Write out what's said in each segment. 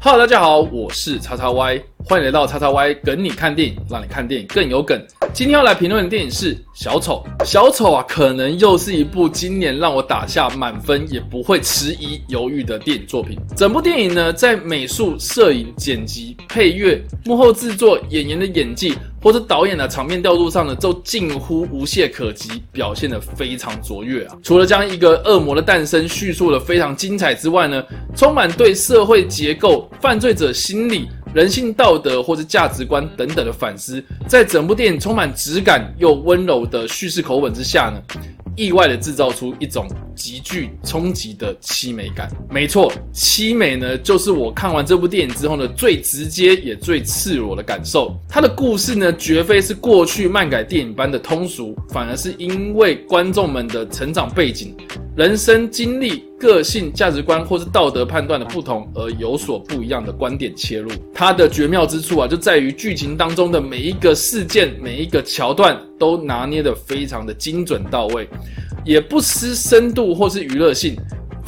Hello，大家好，我是叉叉 Y，欢迎来到叉叉 Y 梗你看电影，让你看电影更有梗。今天要来评论的电影是《小丑》。小丑啊，可能又是一部今年让我打下满分也不会迟疑犹豫的电影作品。整部电影呢，在美术、摄影、剪辑、配乐、幕后制作、演员的演技。或者导演的场面调度上呢，都近乎无懈可击，表现得非常卓越啊！除了将一个恶魔的诞生叙述的非常精彩之外呢，充满对社会结构、犯罪者心理、人性道德或者价值观等等的反思，在整部电影充满质感又温柔的叙事口吻之下呢。意外的制造出一种极具冲击的凄美感。没错，凄美呢，就是我看完这部电影之后呢，最直接也最赤裸的感受。它的故事呢，绝非是过去漫改电影般的通俗，反而是因为观众们的成长背景。人生经历、个性、价值观或是道德判断的不同，而有所不一样的观点切入。它的绝妙之处啊，就在于剧情当中的每一个事件、每一个桥段都拿捏得非常的精准到位，也不失深度或是娱乐性。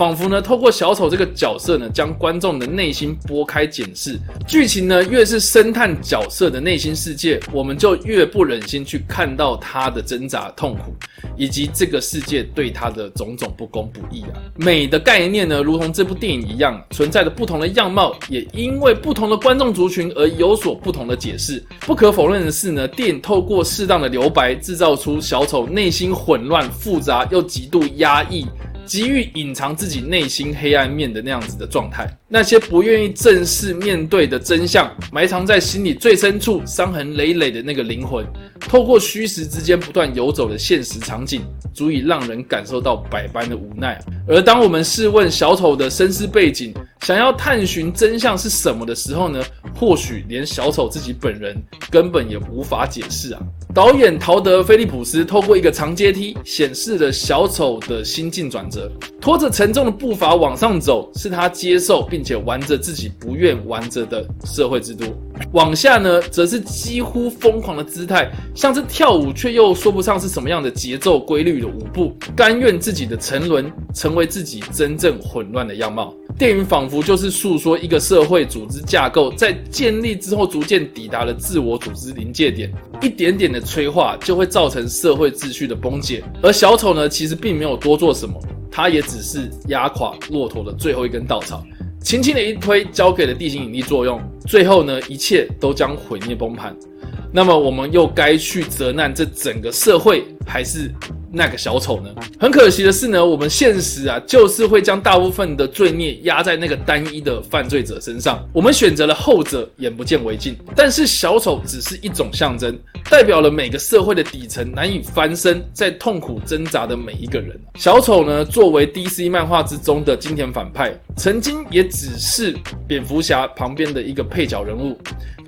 仿佛呢，透过小丑这个角色呢，将观众的内心拨开检视。剧情呢，越是深探角色的内心世界，我们就越不忍心去看到他的挣扎、痛苦，以及这个世界对他的种种不公不义啊。美的概念呢，如同这部电影一样，存在着不同的样貌，也因为不同的观众族群而有所不同的解释。不可否认的是呢，电影透过适当的留白，制造出小丑内心混乱、复杂又极度压抑。急于隐藏自己内心黑暗面的那样子的状态，那些不愿意正视面对的真相，埋藏在心里最深处、伤痕累累的那个灵魂，透过虚实之间不断游走的现实场景，足以让人感受到百般的无奈。而当我们试问小丑的身世背景，想要探寻真相是什么的时候呢？或许连小丑自己本人根本也无法解释啊！导演陶德·菲利普斯透过一个长阶梯，显示了小丑的心境转折。拖着沉重的步伐往上走，是他接受并且玩着自己不愿玩着的社会制度；往下呢，则是几乎疯狂的姿态，像是跳舞却又说不上是什么样的节奏规律的舞步，甘愿自己的沉沦成为自己真正混乱的样貌。电影仿佛就是诉说一个社会组织架构在建立之后，逐渐抵达了自我组织临界点，一点点的催化就会造成社会秩序的崩解。而小丑呢，其实并没有多做什么。他也只是压垮骆驼的最后一根稻草，轻轻的一推，交给了地心引力作用，最后呢，一切都将毁灭崩盘。那么，我们又该去责难这整个社会，还是？那个小丑呢？很可惜的是呢，我们现实啊，就是会将大部分的罪孽压在那个单一的犯罪者身上。我们选择了后者，眼不见为净。但是小丑只是一种象征，代表了每个社会的底层难以翻身，在痛苦挣扎的每一个人。小丑呢，作为 DC 漫画之中的经典反派，曾经也只是蝙蝠侠旁边的一个配角人物。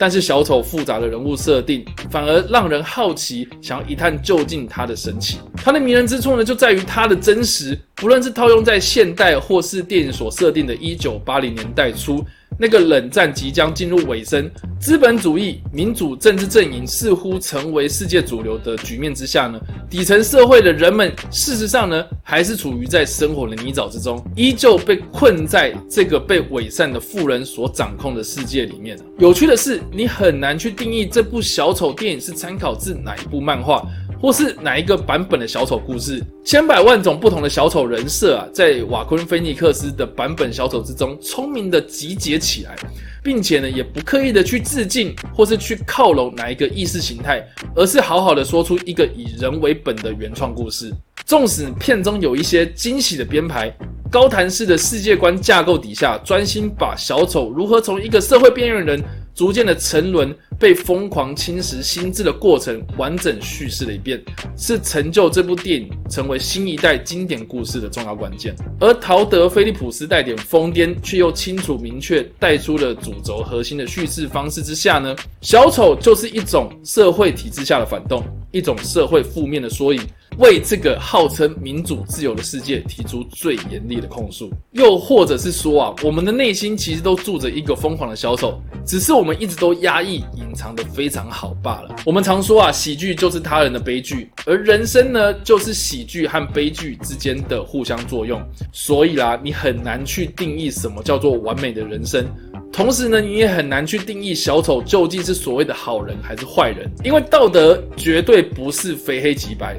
但是小丑复杂的人物设定，反而让人好奇，想要一探究竟他的神奇。他的迷人之处呢，就在于他的真实，不论是套用在现代，或是电影所设定的一九八零年代初。那个冷战即将进入尾声，资本主义、民主政治阵营似乎成为世界主流的局面之下呢，底层社会的人们，事实上呢，还是处于在生活的泥沼之中，依旧被困在这个被伪善的富人所掌控的世界里面。有趣的是，你很难去定义这部小丑电影是参考自哪一部漫画。或是哪一个版本的小丑故事，千百万种不同的小丑人设啊，在瓦昆菲尼克斯的版本小丑之中，聪明的集结起来，并且呢，也不刻意的去致敬，或是去靠拢哪一个意识形态，而是好好的说出一个以人为本的原创故事。纵使片中有一些惊喜的编排，高谈式的世界观架构底下，专心把小丑如何从一个社会边缘人。逐渐的沉沦，被疯狂侵蚀心智的过程，完整叙事了一遍，是成就这部电影成为新一代经典故事的重要关键。而陶德·菲利普斯带点疯癫，却又清楚明确带出了主轴核心的叙事方式之下呢，小丑就是一种社会体制下的反动，一种社会负面的缩影。为这个号称民主自由的世界提出最严厉的控诉。又或者是说啊，我们的内心其实都住着一个疯狂的小丑，只是我们一直都压抑、隐藏的非常好罢了。我们常说啊，喜剧就是他人的悲剧，而人生呢，就是喜剧和悲剧之间的互相作用。所以啦，你很难去定义什么叫做完美的人生。同时呢，你也很难去定义小丑究竟是所谓的好人还是坏人，因为道德绝对不是非黑即白，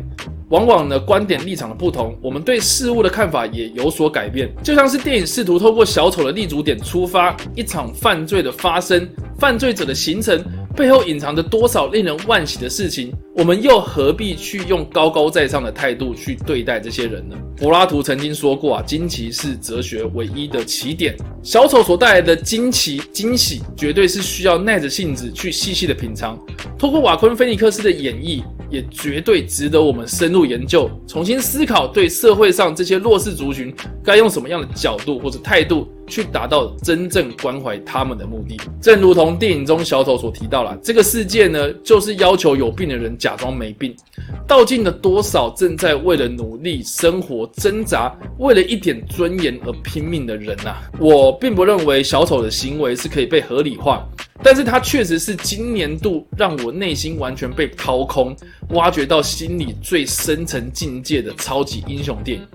往往呢观点立场的不同，我们对事物的看法也有所改变。就像是电影试图透过小丑的立足点出发，一场犯罪的发生，犯罪者的形成。背后隐藏着多少令人惋惜的事情？我们又何必去用高高在上的态度去对待这些人呢？柏拉图曾经说过啊，惊奇是哲学唯一的起点。小丑所带来的惊奇、惊喜，绝对是需要耐着性子去细细的品尝。通过瓦昆菲尼克斯的演绎，也绝对值得我们深入研究，重新思考对社会上这些弱势族群该用什么样的角度或者态度。去达到真正关怀他们的目的，正如同电影中小丑所提到了，这个世界呢，就是要求有病的人假装没病，道尽了多少正在为了努力生活挣扎，为了一点尊严而拼命的人呐！我并不认为小丑的行为是可以被合理化。但是它确实是今年度让我内心完全被掏空、挖掘到心里最深层境界的超级英雄电影。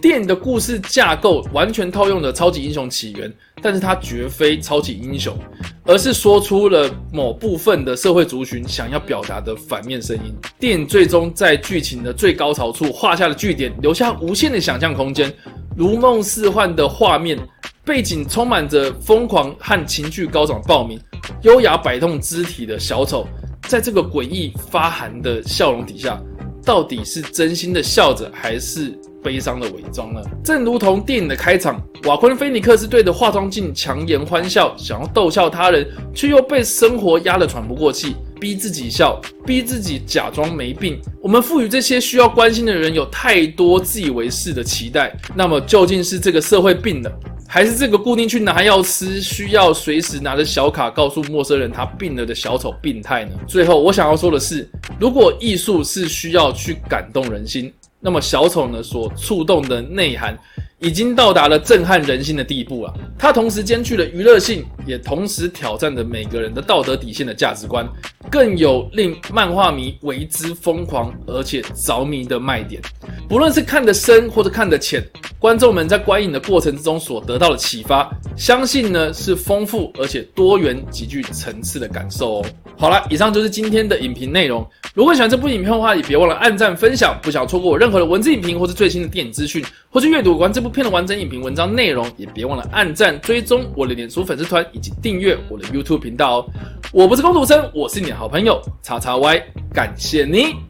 电影的故事架构完全套用了超级英雄起源，但是它绝非超级英雄，而是说出了某部分的社会族群想要表达的反面声音。电影最终在剧情的最高潮处画下了句点，留下无限的想象空间，如梦似幻的画面。背景充满着疯狂和情绪高涨的暴民，优雅摆动肢体的小丑，在这个诡异发寒的笑容底下，到底是真心的笑着，还是悲伤的伪装呢？正如同电影的开场，瓦昆菲尼克斯对着化妆镜强颜欢笑，想要逗笑他人，却又被生活压得喘不过气，逼自己笑，逼自己假装没病。我们赋予这些需要关心的人有太多自以为是的期待，那么究竟是这个社会病了？还是这个固定去拿药吃，需要随时拿着小卡告诉陌生人他病了的小丑病态呢？最后我想要说的是，如果艺术是需要去感动人心，那么小丑呢所触动的内涵。已经到达了震撼人心的地步了。它同时兼具了娱乐性，也同时挑战着每个人的道德底线的价值观，更有令漫画迷为之疯狂而且着迷的卖点。不论是看得深或者看得浅，观众们在观影的过程之中所得到的启发，相信呢是丰富而且多元、极具层次的感受哦。好了，以上就是今天的影评内容。如果喜欢这部影片的话，也别忘了按赞、分享。不想错过我任何的文字影评或是最新的电影资讯，或是阅读完这部片的完整影评文章内容，也别忘了按赞、追踪我的脸书粉丝团以及订阅我的 YouTube 频道哦。我不是工读生，我是你的好朋友叉叉 Y，感谢你。